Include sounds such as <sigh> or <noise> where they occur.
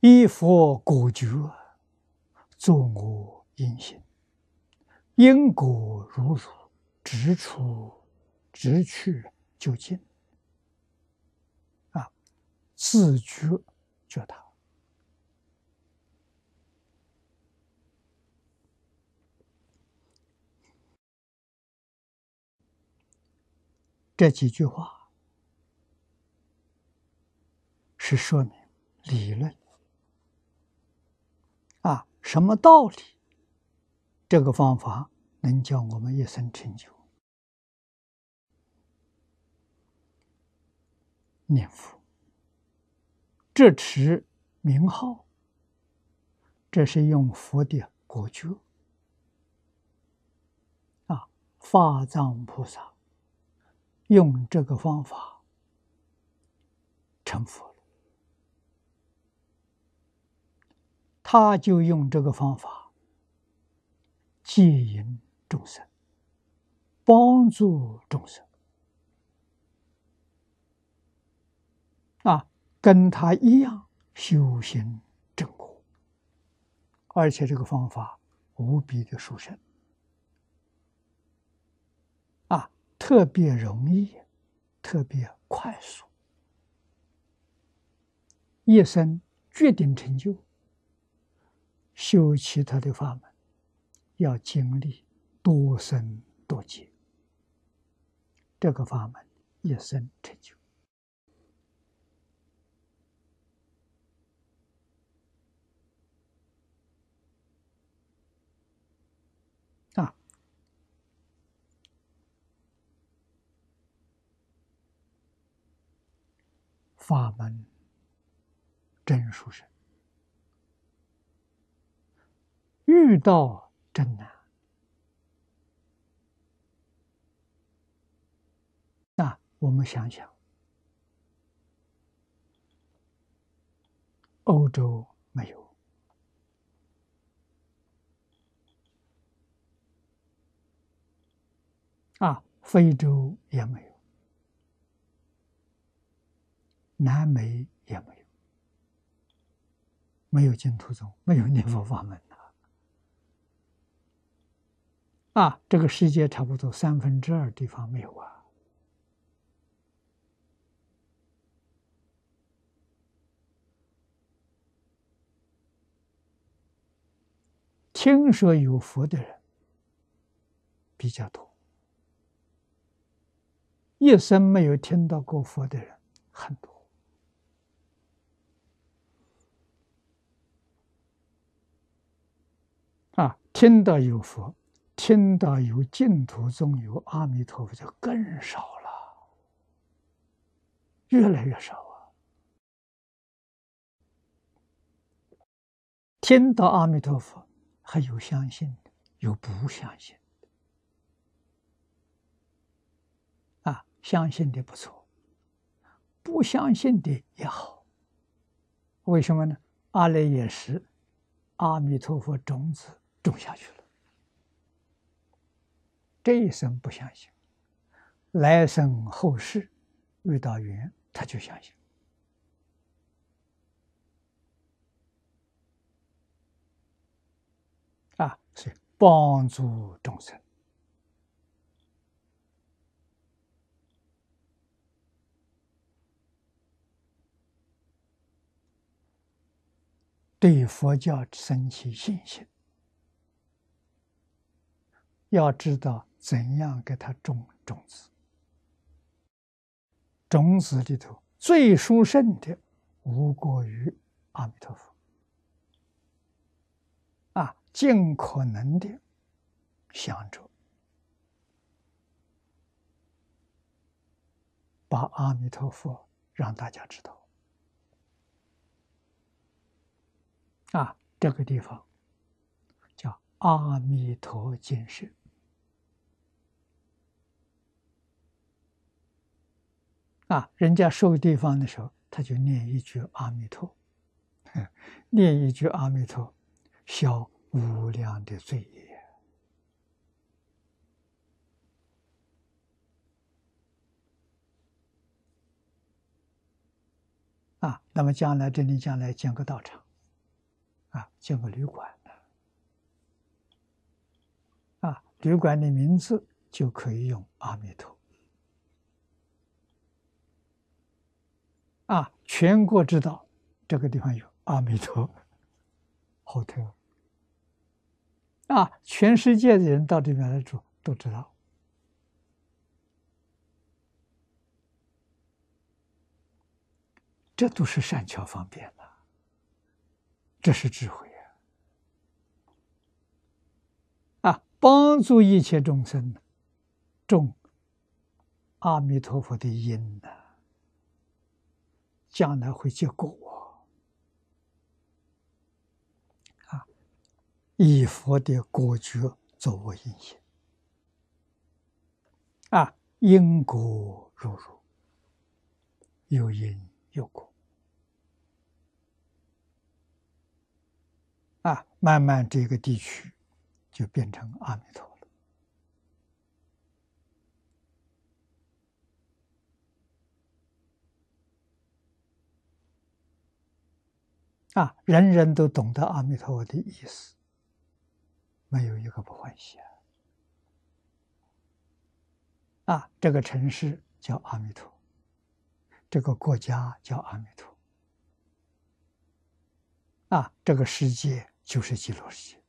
依佛果觉，作我因行，因果如如，直出直去就近。啊，自觉觉他。这几句话是说明理论，什么道理？这个方法能叫我们一生成就。念佛，这持名号，这是用佛的果觉啊，法藏菩萨。用这个方法成佛了，他就用这个方法接引众生，帮助众生啊，跟他一样修行正果，而且这个方法无比的殊胜啊。特别容易，特别快速，一生决定成就。修其他的法门，要经历多生多劫，这个法门一生成就啊。法门真殊胜，遇到真难。那我们想想，欧洲没有，啊，非洲也没有。南美也没有，没有净土宗，没有念佛法门啊！这个世界差不多三分之二地方没有啊。听说有佛的人比较多，一生没有听到过佛的人很多。啊，听到有佛，听到有净土中有阿弥陀佛，就更少了，越来越少啊。听到阿弥陀佛，还有相信的，有不相信的。啊，相信的不错，不相信的也好。为什么呢？阿赖耶识，阿弥陀佛种子。种下去了，这一生不相信，来生后世遇到缘，他就相信啊，是帮助众生，对佛教升起信心。要知道怎样给他种种子，种子里头最殊胜的无过于阿弥陀佛。啊，尽可能的想着把阿弥陀佛让大家知道。啊，这个地方叫阿弥陀见识。啊，人家受地方的时候，他就念一句阿弥陀，<laughs> 念一句阿弥陀，消无量的罪业。啊，那么将来这里将来建个道场，啊建个旅馆。啊，旅馆的名字就可以用阿弥陀。啊，全国知道这个地方有阿弥陀 <laughs> hotel。啊，全世界的人到这边来住都知道，这都是善巧方便的，这是智慧啊！啊，帮助一切众生种阿弥陀佛的因呢，将来会结果。啊以佛的果觉作为因缘，啊，因果如如，有因有果，啊，慢慢这个地区就变成阿弥陀了，啊，人人都懂得阿弥陀佛的意思。没有一个不欢喜啊！这个城市叫阿弥陀，这个国家叫阿弥陀，啊，这个世界就是极乐世界。